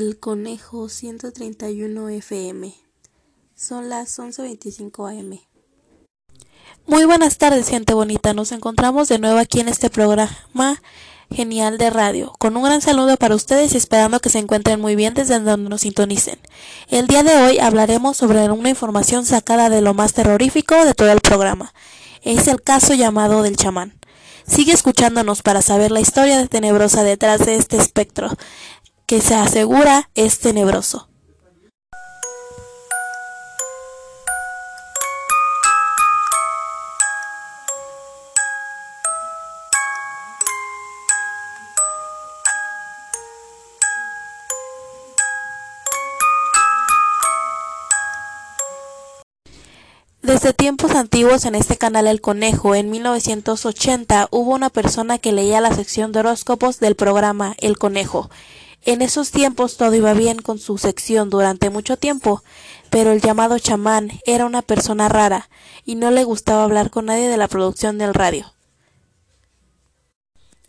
El Conejo 131 FM. Son las 11.25 am. Muy buenas tardes, gente bonita. Nos encontramos de nuevo aquí en este programa genial de radio. Con un gran saludo para ustedes y esperando que se encuentren muy bien desde donde nos sintonicen. El día de hoy hablaremos sobre una información sacada de lo más terrorífico de todo el programa. Es el caso llamado del chamán. Sigue escuchándonos para saber la historia tenebrosa detrás de este espectro, que se asegura es tenebroso. Desde tiempos antiguos en este canal El Conejo, en 1980, hubo una persona que leía la sección de horóscopos del programa El Conejo. En esos tiempos todo iba bien con su sección durante mucho tiempo, pero el llamado chamán era una persona rara y no le gustaba hablar con nadie de la producción del radio.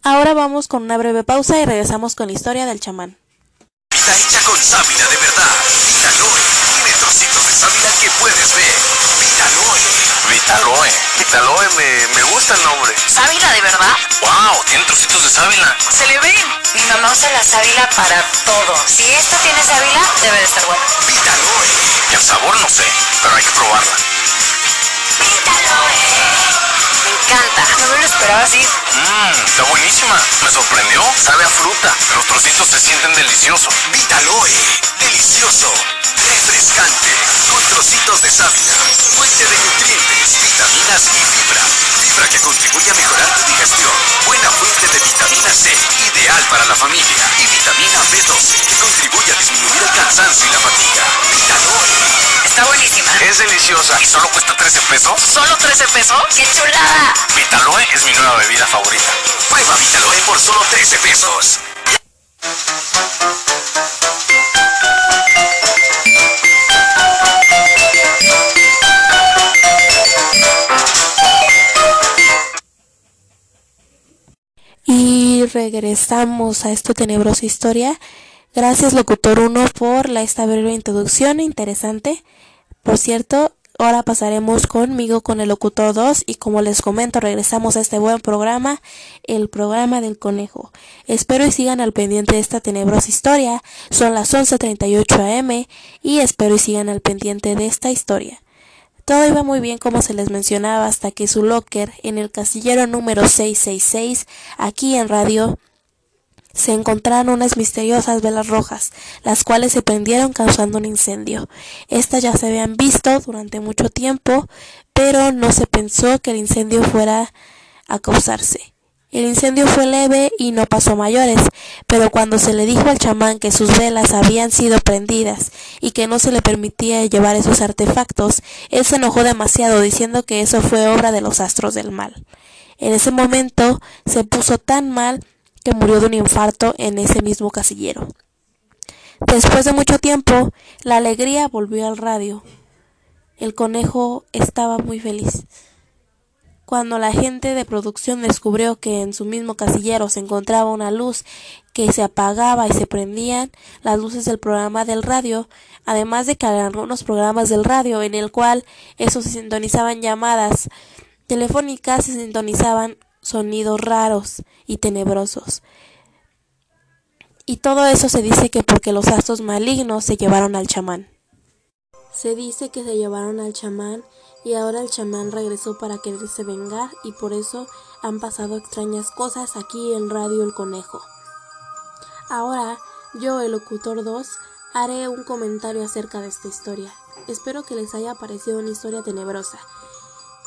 Ahora vamos con una breve pausa y regresamos con la historia del chamán. Está hecha con sábila de verdad. Tiene trocitos de sábila que puedes ver. Vitaloe. Vitaloe me, me gusta el nombre. ¿Sábila de verdad? ¡Wow! Tiene trocitos de sábila. Se le ven. Mi mamá usa la sábila para todo. Si esto tiene sábila, debe de estar bueno. Vitaloe. Y el sabor no sé, pero hay que probarla. Vitaloe. Me encanta. No me lo esperaba así. Mmm, está buenísima. Me sorprendió. Sabe a fruta. Los trocitos se sienten deliciosos. Vitaloe. Delicioso. Refrescante. Con trocitos de sábila. Que contribuye a mejorar tu digestión. Buena fuente de vitamina C. Ideal para la familia. Y vitamina B12 que contribuye a disminuir el cansancio y la fatiga. Vitaloe. Está buenísima. Es deliciosa. ¿Y solo cuesta 13 pesos? ¿Solo 13 pesos? ¡Qué chulada! Vitaloe es mi nueva bebida favorita. Prueba Vitaloe por solo 13 pesos. Regresamos a esta tenebrosa historia. Gracias, locutor 1, por la esta breve introducción interesante. Por cierto, ahora pasaremos conmigo con el locutor 2 y como les comento, regresamos a este buen programa, el programa del conejo. Espero y sigan al pendiente de esta tenebrosa historia. Son las 11:38 am y espero y sigan al pendiente de esta historia. Todo iba muy bien como se les mencionaba hasta que su locker en el casillero número 666 aquí en radio se encontraron unas misteriosas velas rojas, las cuales se prendieron causando un incendio. Estas ya se habían visto durante mucho tiempo, pero no se pensó que el incendio fuera a causarse. El incendio fue leve y no pasó mayores, pero cuando se le dijo al chamán que sus velas habían sido prendidas y que no se le permitía llevar esos artefactos, él se enojó demasiado diciendo que eso fue obra de los astros del mal. En ese momento se puso tan mal que murió de un infarto en ese mismo casillero. Después de mucho tiempo, la alegría volvió al radio. El conejo estaba muy feliz. Cuando la gente de producción descubrió que en su mismo casillero se encontraba una luz que se apagaba y se prendían las luces del programa del radio, además de que algunos programas del radio en el cual esos se sintonizaban llamadas telefónicas, se sintonizaban sonidos raros y tenebrosos. Y todo eso se dice que porque los astros malignos se llevaron al chamán. Se dice que se llevaron al chamán y ahora el chamán regresó para quererse vengar y por eso han pasado extrañas cosas aquí en Radio El Conejo. Ahora, yo, el locutor 2, haré un comentario acerca de esta historia. Espero que les haya parecido una historia tenebrosa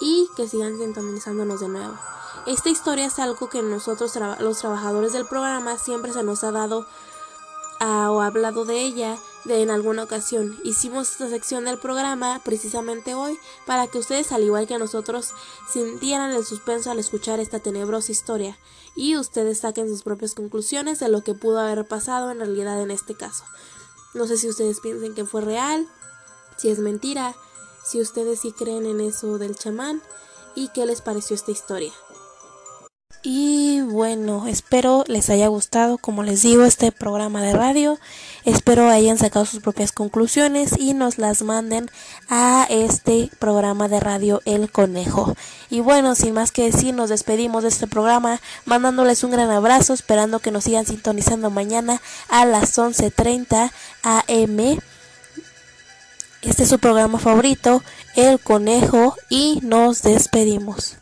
y que sigan sintonizándonos de nuevo. Esta historia es algo que nosotros los trabajadores del programa siempre se nos ha dado a, o hablado de ella de en alguna ocasión. Hicimos esta sección del programa precisamente hoy para que ustedes al igual que nosotros sintieran el suspenso al escuchar esta tenebrosa historia y ustedes saquen sus propias conclusiones de lo que pudo haber pasado en realidad en este caso. No sé si ustedes piensen que fue real, si es mentira, si ustedes sí creen en eso del chamán y qué les pareció esta historia. Y bueno, espero les haya gustado, como les digo, este programa de radio. Espero hayan sacado sus propias conclusiones y nos las manden a este programa de radio El Conejo. Y bueno, sin más que decir, nos despedimos de este programa, mandándoles un gran abrazo, esperando que nos sigan sintonizando mañana a las 11.30 am. Este es su programa favorito, El Conejo, y nos despedimos.